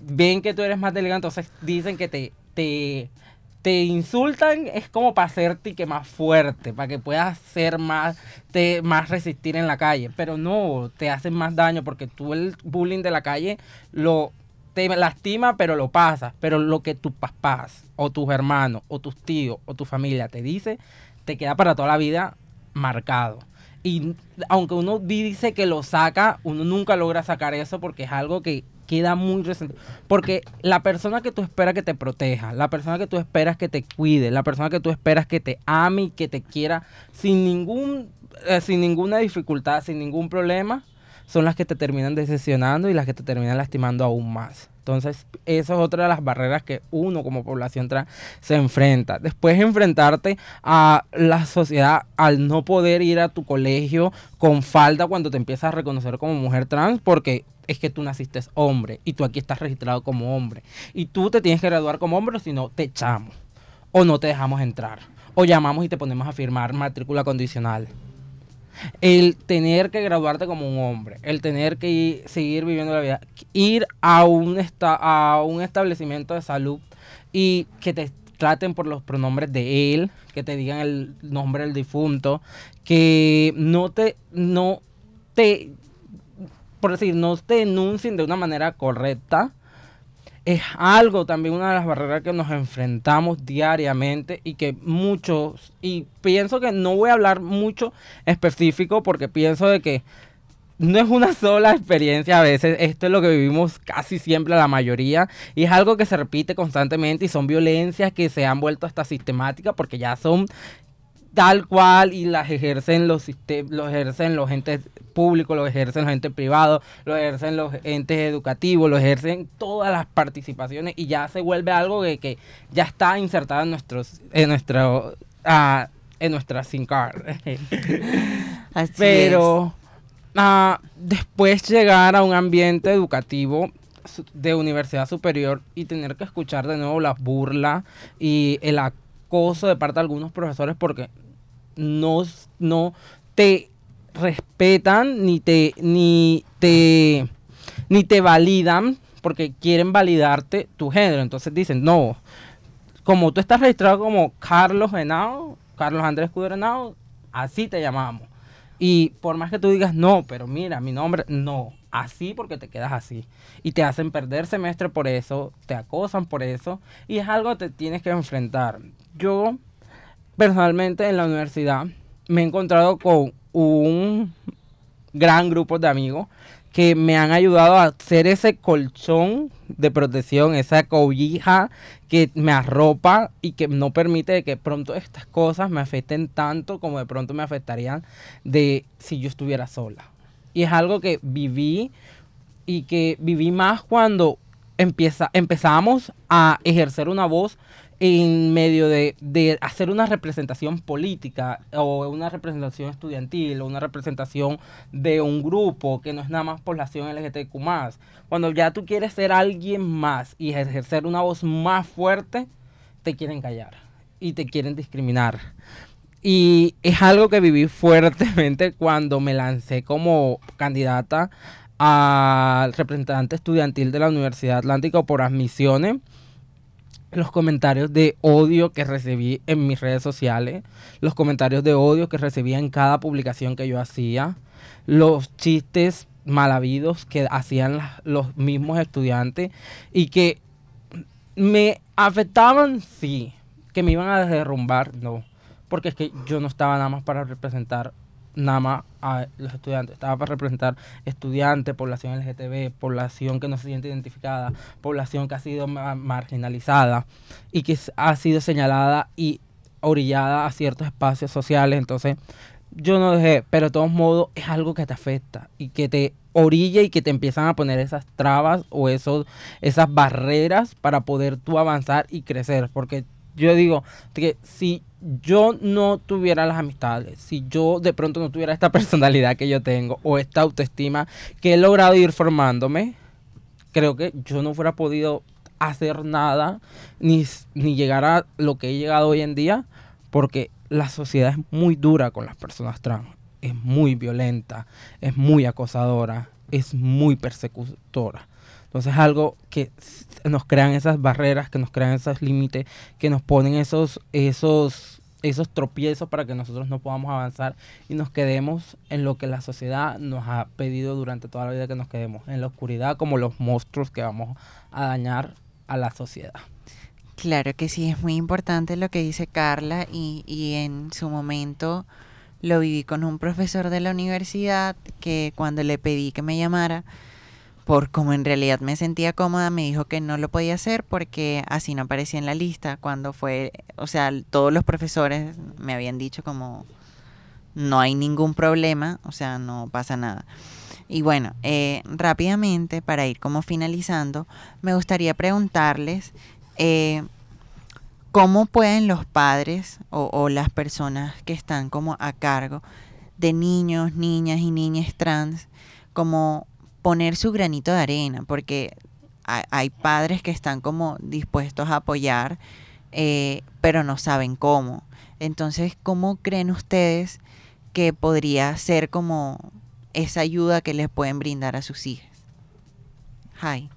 ven que tú eres más delgado, entonces dicen que te, te, te insultan, es como para hacerte que más fuerte, para que puedas ser más, te, más resistir en la calle, pero no, te hacen más daño porque tú el bullying de la calle lo te lastima, pero lo pasas. Pero lo que tus papás, o tus hermanos, o tus tíos, o tu familia te dice, te queda para toda la vida marcado. Y aunque uno dice que lo saca, uno nunca logra sacar eso porque es algo que queda muy resentido. Porque la persona que tú esperas que te proteja, la persona que tú esperas que te cuide, la persona que tú esperas que te ame y que te quiera sin ningún eh, sin ninguna dificultad, sin ningún problema, son las que te terminan decepcionando y las que te terminan lastimando aún más. Entonces, eso es otra de las barreras que uno como población trans se enfrenta. Después enfrentarte a la sociedad al no poder ir a tu colegio con falda cuando te empiezas a reconocer como mujer trans porque es que tú naciste hombre y tú aquí estás registrado como hombre. Y tú te tienes que graduar como hombre si no te echamos o no te dejamos entrar. O llamamos y te ponemos a firmar matrícula condicional el tener que graduarte como un hombre, el tener que ir- seguir viviendo la vida, ir a un, esta- a un establecimiento de salud y que te traten por los pronombres de él, que te digan el nombre del difunto, que no te, no te, por decir, no te denuncien de una manera correcta, es algo también una de las barreras que nos enfrentamos diariamente y que muchos, y pienso que no voy a hablar mucho específico porque pienso de que no es una sola experiencia a veces, esto es lo que vivimos casi siempre la mayoría y es algo que se repite constantemente y son violencias que se han vuelto hasta sistemáticas porque ya son tal cual y las ejercen los los ejercen los entes públicos, los ejercen los entes privados, los ejercen los entes educativos, los ejercen todas las participaciones y ya se vuelve algo que, que ya está insertado en nuestros en nuestro ah, en nuestra SIM card. Así Pero ah, después llegar a un ambiente educativo de universidad superior y tener que escuchar de nuevo las burlas y el acoso de parte de algunos profesores porque no, no te respetan ni te ni te ni te validan porque quieren validarte tu género entonces dicen no como tú estás registrado como Carlos Henao, Carlos Andrés Cudero Henao, así te llamamos. Y por más que tú digas, no, pero mira, mi nombre, no, así porque te quedas así. Y te hacen perder semestre por eso, te acosan por eso, y es algo que te tienes que enfrentar. Yo, personalmente, en la universidad, me he encontrado con un gran grupo de amigos que me han ayudado a hacer ese colchón de protección, esa cobija que me arropa y que no permite que pronto estas cosas me afecten tanto como de pronto me afectarían de si yo estuviera sola. Y es algo que viví y que viví más cuando empieza, empezamos a ejercer una voz en medio de, de, hacer una representación política o una representación estudiantil o una representación de un grupo que no es nada más población LGTQ+. Cuando ya tú quieres ser alguien más y ejercer una voz más fuerte, te quieren callar y te quieren discriminar. Y es algo que viví fuertemente cuando me lancé como candidata al representante estudiantil de la Universidad Atlántica por admisiones los comentarios de odio que recibí en mis redes sociales, los comentarios de odio que recibía en cada publicación que yo hacía, los chistes mal habidos que hacían los mismos estudiantes y que me afectaban, sí, que me iban a derrumbar, no, porque es que yo no estaba nada más para representar nada más a los estudiantes, estaba para representar estudiantes, población LGTB, población que no se siente identificada, población que ha sido marginalizada y que ha sido señalada y orillada a ciertos espacios sociales. Entonces, yo no dejé, pero de todos modos es algo que te afecta y que te orilla y que te empiezan a poner esas trabas o esos, esas barreras para poder tú avanzar y crecer. Porque yo digo que si yo no tuviera las amistades, si yo de pronto no tuviera esta personalidad que yo tengo o esta autoestima que he logrado ir formándome, creo que yo no hubiera podido hacer nada ni, ni llegar a lo que he llegado hoy en día porque la sociedad es muy dura con las personas trans, es muy violenta, es muy acosadora, es muy persecutora. Entonces es algo que nos crean esas barreras, que nos crean esos límites, que nos ponen esos, esos, esos tropiezos para que nosotros no podamos avanzar y nos quedemos en lo que la sociedad nos ha pedido durante toda la vida que nos quedemos, en la oscuridad como los monstruos que vamos a dañar a la sociedad. Claro que sí, es muy importante lo que dice Carla y, y en su momento lo viví con un profesor de la universidad que cuando le pedí que me llamara, por como en realidad me sentía cómoda, me dijo que no lo podía hacer porque así no aparecía en la lista. Cuando fue, o sea, todos los profesores me habían dicho como no hay ningún problema, o sea, no pasa nada. Y bueno, eh, rápidamente, para ir como finalizando, me gustaría preguntarles eh, cómo pueden los padres o, o las personas que están como a cargo de niños, niñas y niñas trans, como poner su granito de arena, porque hay, padres que están como dispuestos a apoyar, eh, pero no saben cómo. Entonces, ¿cómo creen ustedes que podría ser como esa ayuda que les pueden brindar a sus hijas? Hi.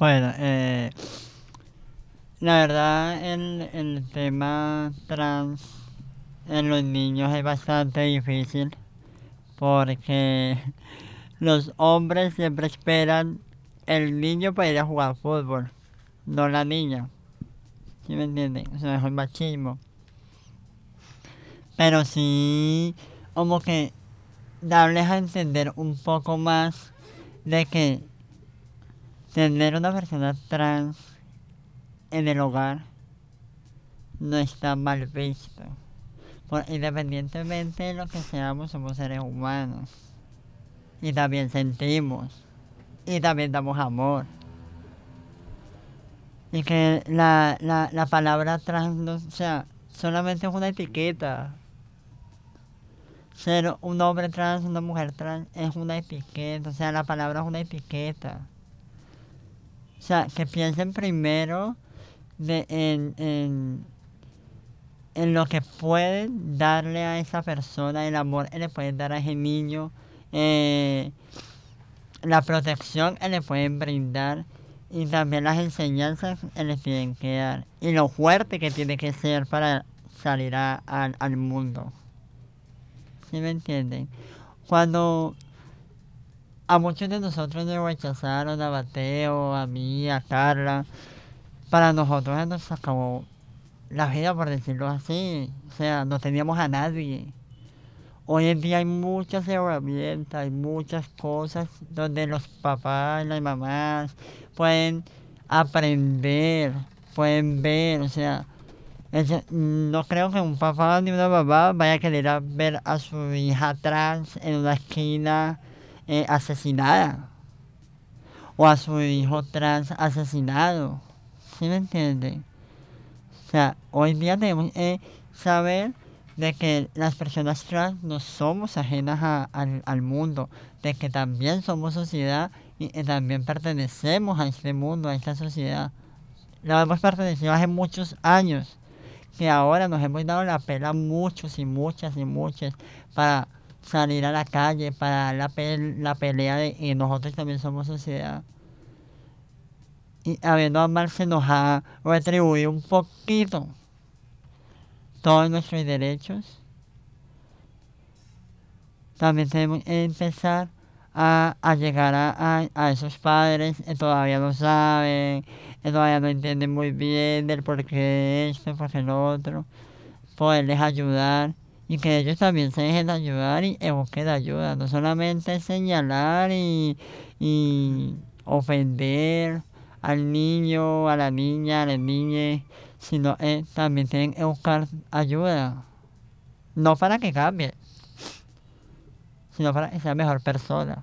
Bueno, eh, la verdad el, el tema trans en los niños es bastante difícil porque los hombres siempre esperan el niño para ir a jugar fútbol, no la niña. ¿Sí me entienden? O sea, es machismo. Pero sí, como que darles a entender un poco más de que tener una persona trans en el hogar no está mal visto independientemente de lo que seamos, somos seres humanos. Y también sentimos. Y también damos amor. Y que la, la, la palabra trans, no, o sea, solamente es una etiqueta. Ser un hombre trans, una mujer trans, es una etiqueta. O sea, la palabra es una etiqueta. O sea, que piensen primero de, en, en en lo que pueden darle a esa persona, el amor que le pueden dar a ese niño, eh, la protección que le pueden brindar y también las enseñanzas que les tienen que dar y lo fuerte que tiene que ser para salir al mundo. ¿Sí me entienden? Cuando a muchos de nosotros nos rechazaron, a Mateo, a mí, a Carla, para nosotros nos acabó la vida, por decirlo así. O sea, no teníamos a nadie. Hoy en día hay muchas herramientas, hay muchas cosas donde los papás, las mamás pueden aprender, pueden ver, o sea, no creo que un papá ni una mamá vaya a querer ver a su hija trans en una esquina eh, asesinada o a su hijo trans asesinado. ¿Sí me entiende? O sea, hoy día debemos eh, saber de que las personas trans no somos ajenas a- al, al mundo, de que también somos sociedad y también pertenecemos a este mundo, a esta sociedad. Lo hemos pertenecido hace muchos años, que ahora nos hemos dado la pela muchos y muchas y muchas para salir a la calle, para dar la, pel- la pelea de que nosotros también somos sociedad. Y habiendo mal se nos ha retribuido un poquito todos nuestros derechos. También tenemos que empezar a, a llegar a, a- esos padres que todavía no saben, que todavía no entienden muy bien del por qué esto, por qué lo otro. Poderles ayudar y que ellos también se dejen ayudar y que busquen ayuda. No solamente señalar y, y ofender al niño, a la niña, a la niña, sino eh, también tienen que buscar ayuda. No para que cambie, sino para que sea mejor persona.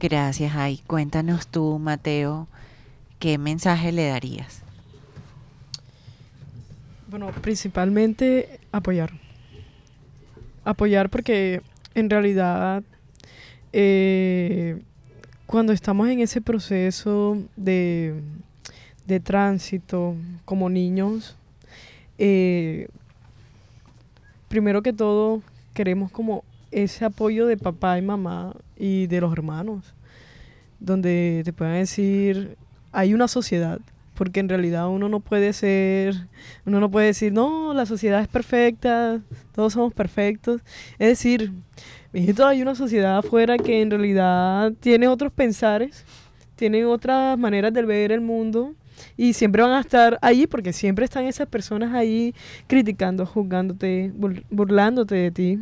Gracias, Ay. Cuéntanos tú, Mateo, ¿qué mensaje le darías? Bueno, principalmente apoyar. Apoyar porque en realidad eh, cuando estamos en ese proceso de, de tránsito como niños, eh, primero que todo queremos como ese apoyo de papá y mamá y de los hermanos, donde te puedan decir, hay una sociedad, porque en realidad uno no puede ser, uno no puede decir, no, la sociedad es perfecta, todos somos perfectos. Es decir, hay una sociedad afuera que en realidad tiene otros pensares, tiene otras maneras de ver el mundo y siempre van a estar ahí porque siempre están esas personas ahí criticando, juzgándote, bur- burlándote de ti,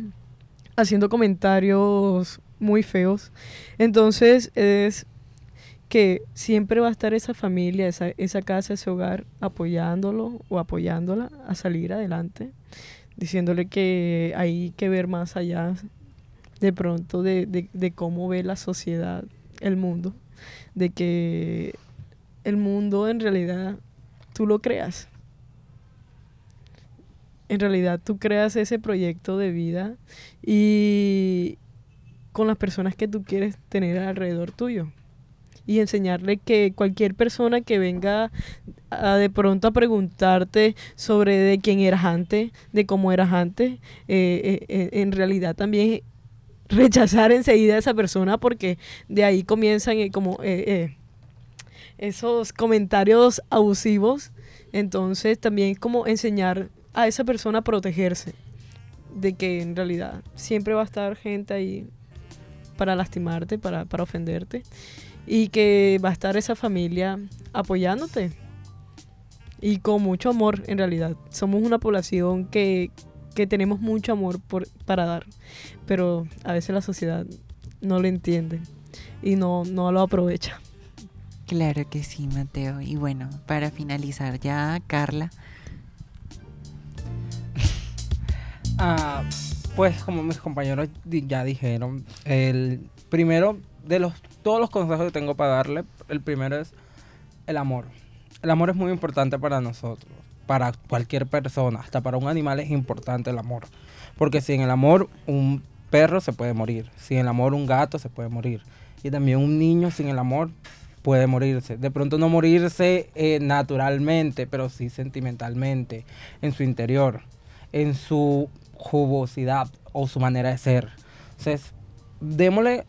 haciendo comentarios muy feos. Entonces es que siempre va a estar esa familia, esa, esa casa, ese hogar apoyándolo o apoyándola a salir adelante, diciéndole que hay que ver más allá de pronto de, de- de cómo ve la sociedad, el mundo, de que el mundo en realidad tú lo creas. En realidad tú creas ese proyecto de vida y con las personas que tú quieres tener alrededor tuyo y enseñarle que cualquier persona que venga a de pronto a preguntarte sobre de quién eras antes, de cómo eras antes, eh, eh, eh, en realidad también rechazar enseguida a esa persona porque de ahí comienzan eh, como eh, eh, esos comentarios abusivos. Entonces también como enseñar a esa persona a protegerse de que en realidad siempre va a estar gente ahí para lastimarte, para, para ofenderte y que va a estar esa familia apoyándote y con mucho amor en realidad. Somos una población que, que tenemos mucho amor por, para dar, pero a veces la sociedad no lo entiende y no, no lo aprovecha. Claro que sí, Mateo. Y bueno, para finalizar ya, Carla, Ah, pues como mis compañeros ya dijeron, el primero de los todos los consejos que tengo para darle, el primero es el amor. El amor es muy importante para nosotros, para cualquier persona, hasta para un animal es importante el amor, porque sin el amor un perro se puede morir, sin el amor un gato se puede morir y también un niño sin el amor puede morirse. De pronto no morirse eh, naturalmente, pero sí sentimentalmente, en su interior, en su jugosidad o su manera de ser. Entonces, démosle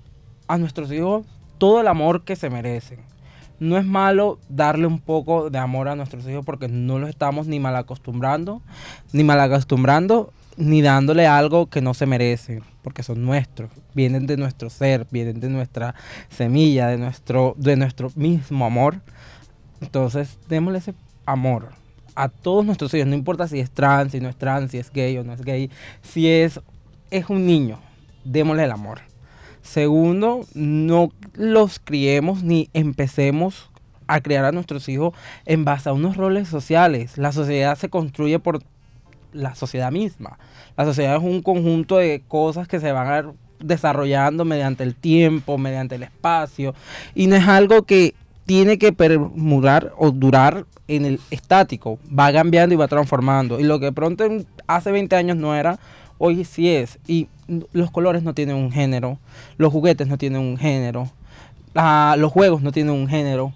a nuestros hijos todo el amor que se merecen. No es malo darle un poco de amor a nuestros hijos porque no los estamos ni mal acostumbrando, ni mal acostumbrando, ni dándole algo que no se merecen, porque son nuestros, vienen de nuestro ser, vienen de nuestra semilla, de nuestro, de nuestro mismo amor. Entonces, démosle ese amor a todos nuestros hijos, no importa si es trans, si no es trans, si es gay o no es gay, si es, es un niño, démosle el amor. Segundo, no los criemos ni empecemos a criar a nuestros hijos en base a unos roles sociales. La sociedad se construye por la sociedad misma. La sociedad es un conjunto de cosas que se van a desarrollando mediante el tiempo, mediante el espacio, y no es algo que tiene que permurar o durar en el estático, va cambiando y va transformando. Y lo que pronto hace 20 años no era, hoy sí es. Y los colores no tienen un género, los juguetes no tienen un género, los juegos no tienen un género.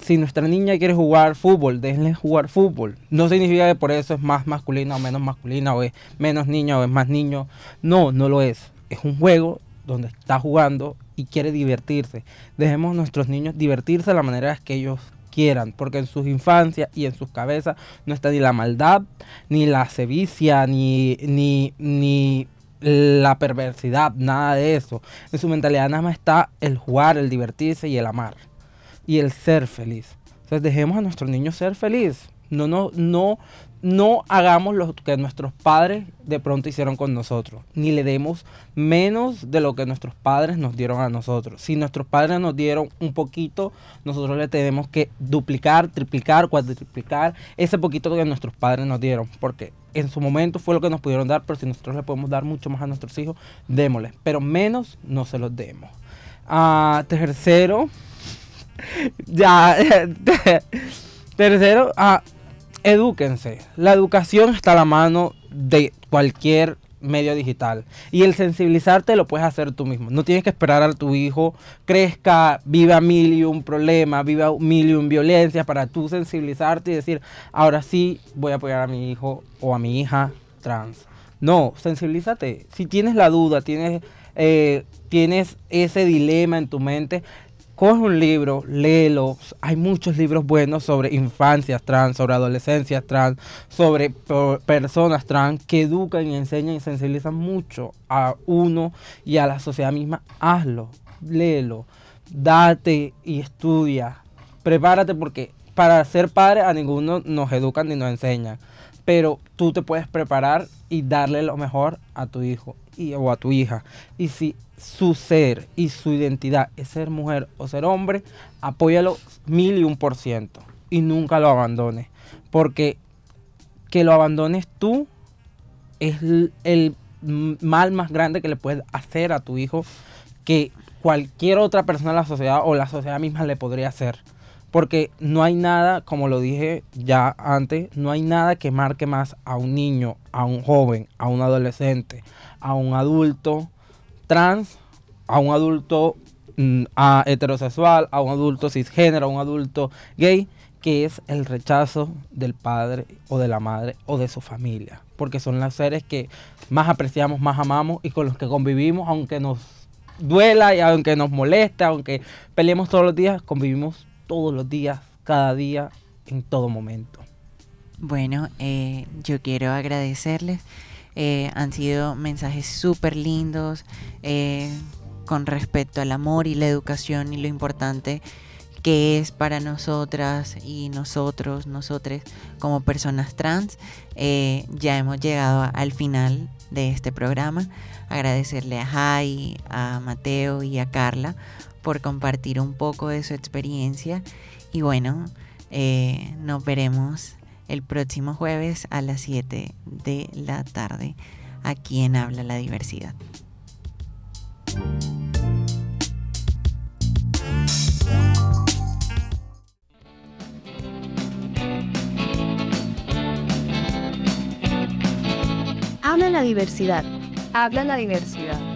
Si nuestra niña quiere jugar fútbol, déjenle jugar fútbol. No significa que por eso es más masculina o menos masculina, o es menos niña o es más niño. No, no lo es. Es un juego donde está jugando y quiere divertirse. Dejemos a nuestros niños divertirse de la manera que ellos quieran, porque en sus infancias y en sus cabezas no está ni la maldad, ni la sevicia, ni, ni, ni la perversidad, nada de eso. En su mentalidad nada más está el jugar, el divertirse y el amar. Y el ser feliz. Entonces dejemos a nuestros niños ser felices. No, no, no, no hagamos lo que nuestros padres de pronto hicieron con nosotros, ni le demos menos de lo que nuestros padres nos dieron a nosotros. Si nuestros padres nos dieron un poquito, nosotros le tenemos que duplicar, triplicar, cuadriplicar ese poquito que nuestros padres nos dieron, porque en su momento fue lo que nos pudieron dar, pero si nosotros le podemos dar mucho más a nuestros hijos, démosle, pero menos no se los demos. Ah, tercero, ya, tercero, ah, edúquense. La educación está a la mano de cualquier medio digital. Y el sensibilizarte lo puedes hacer tú mismo. No tienes que esperar a tu hijo crezca, viva mil y un problema, viva mil y un violencia para tú sensibilizarte y decir, ahora sí voy a apoyar a mi hijo o a mi hija trans. No, sensibilízate. Si tienes la duda, tienes, eh, tienes ese dilema en tu mente, coge un libro, léelo. Hay muchos libros buenos sobre infancias trans, sobre adolescencias trans, sobre personas trans que educan y enseñan y sensibilizan mucho a uno y a la sociedad misma. Hazlo, léelo, date y estudia. Prepárate porque para ser padre a ninguno nos educan ni nos enseñan. Pero tú te puedes preparar y darle lo mejor a tu hijo y, o a tu hija. Y si su ser y su identidad es ser mujer o ser hombre, apóyalo mil y un por ciento y nunca lo abandones. Porque que lo abandones tú es el mal más grande que le puedes hacer a tu hijo que cualquier otra persona de la sociedad o la sociedad misma le podría hacer. Porque no hay nada, como lo dije ya antes, no hay nada que marque más a un niño, a un joven, a un adolescente, a un adulto, trans, a un adulto mm, a heterosexual, a un adulto cisgénero, a un adulto gay, que es el rechazo del padre o de la madre o de su familia. Porque son los seres que más apreciamos, más amamos y con los que convivimos, aunque nos duela y aunque nos moleste, aunque peleemos todos los días, convivimos todos los días, cada día, en todo momento. Bueno, eh, yo quiero agradecerles eh, han sido mensajes súper lindos eh, con respecto al amor y la educación y lo importante que es para nosotras y nosotros, nosotros como personas trans. Eh, ya hemos llegado al final de este programa. Agradecerle a Jai, a Mateo y a Carla por compartir un poco de su experiencia. Y bueno, nos veremos el próximo jueves a las 7 de la tarde aquí en Habla la Diversidad. Habla la diversidad. Habla la diversidad.